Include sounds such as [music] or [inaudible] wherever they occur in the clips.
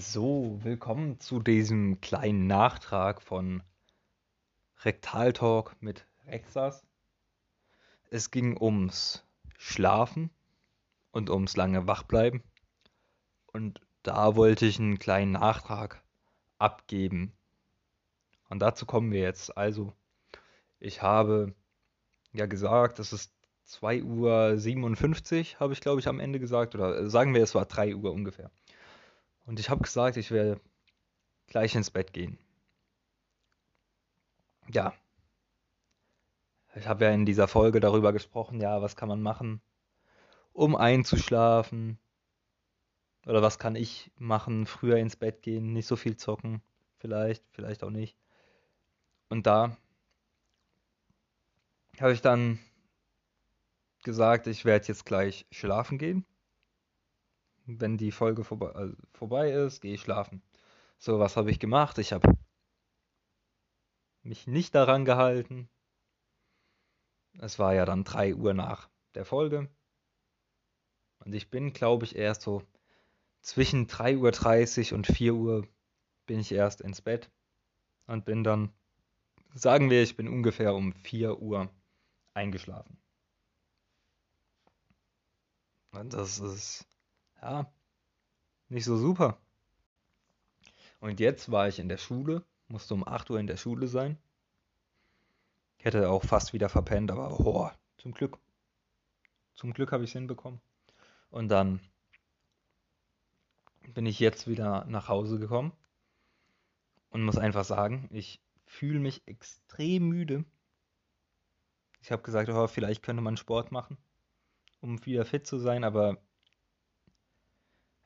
So, willkommen zu diesem kleinen Nachtrag von Rektal Talk mit Rexas. Es ging ums Schlafen und ums lange Wachbleiben. Und da wollte ich einen kleinen Nachtrag abgeben. Und dazu kommen wir jetzt. Also, ich habe ja gesagt, es ist 2.57 Uhr, habe ich glaube ich am Ende gesagt. Oder sagen wir, es war 3 Uhr ungefähr. Und ich habe gesagt, ich werde gleich ins Bett gehen. Ja. Ich habe ja in dieser Folge darüber gesprochen, ja, was kann man machen, um einzuschlafen. Oder was kann ich machen, früher ins Bett gehen, nicht so viel zocken, vielleicht, vielleicht auch nicht. Und da habe ich dann gesagt, ich werde jetzt gleich schlafen gehen wenn die Folge vorbei, also vorbei ist, gehe ich schlafen. So, was habe ich gemacht? Ich habe mich nicht daran gehalten. Es war ja dann 3 Uhr nach der Folge. Und ich bin, glaube ich, erst so zwischen 3.30 Uhr und 4 Uhr bin ich erst ins Bett und bin dann, sagen wir, ich bin ungefähr um 4 Uhr eingeschlafen. Und das ist ja, nicht so super. Und jetzt war ich in der Schule, musste um 8 Uhr in der Schule sein. Ich hätte auch fast wieder verpennt, aber oh, zum Glück. Zum Glück habe ich es hinbekommen. Und dann bin ich jetzt wieder nach Hause gekommen und muss einfach sagen, ich fühle mich extrem müde. Ich habe gesagt, oh, vielleicht könnte man Sport machen, um wieder fit zu sein, aber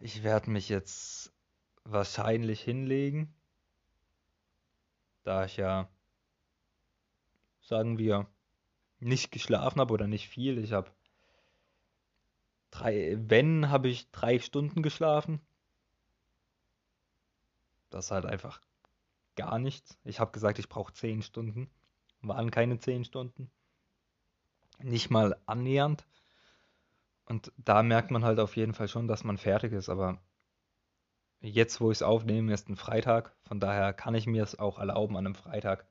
ich werde mich jetzt wahrscheinlich hinlegen, da ich ja, sagen wir, nicht geschlafen habe oder nicht viel. Ich habe drei, wenn, habe ich drei Stunden geschlafen. Das ist halt einfach gar nichts. Ich habe gesagt, ich brauche zehn Stunden. Waren keine zehn Stunden. Nicht mal annähernd. Und da merkt man halt auf jeden Fall schon, dass man fertig ist. Aber jetzt, wo ich es aufnehme, ist ein Freitag. Von daher kann ich mir es auch erlauben, an einem Freitag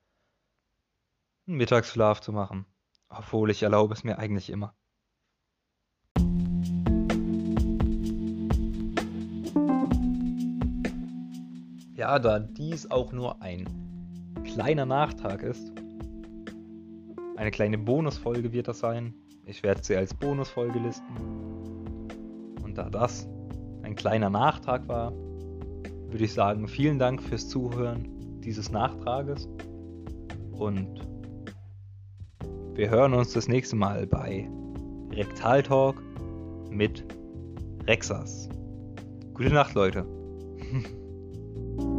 einen Mittagsschlaf zu machen. Obwohl ich erlaube es mir eigentlich immer. Ja, da dies auch nur ein kleiner Nachtrag ist, eine kleine Bonusfolge wird das sein, ich werde sie als Bonusfolge listen. Und da das ein kleiner Nachtrag war, würde ich sagen, vielen Dank fürs Zuhören dieses Nachtrages. Und wir hören uns das nächste Mal bei Rektal Talk mit Rexas. Gute Nacht, Leute. [laughs]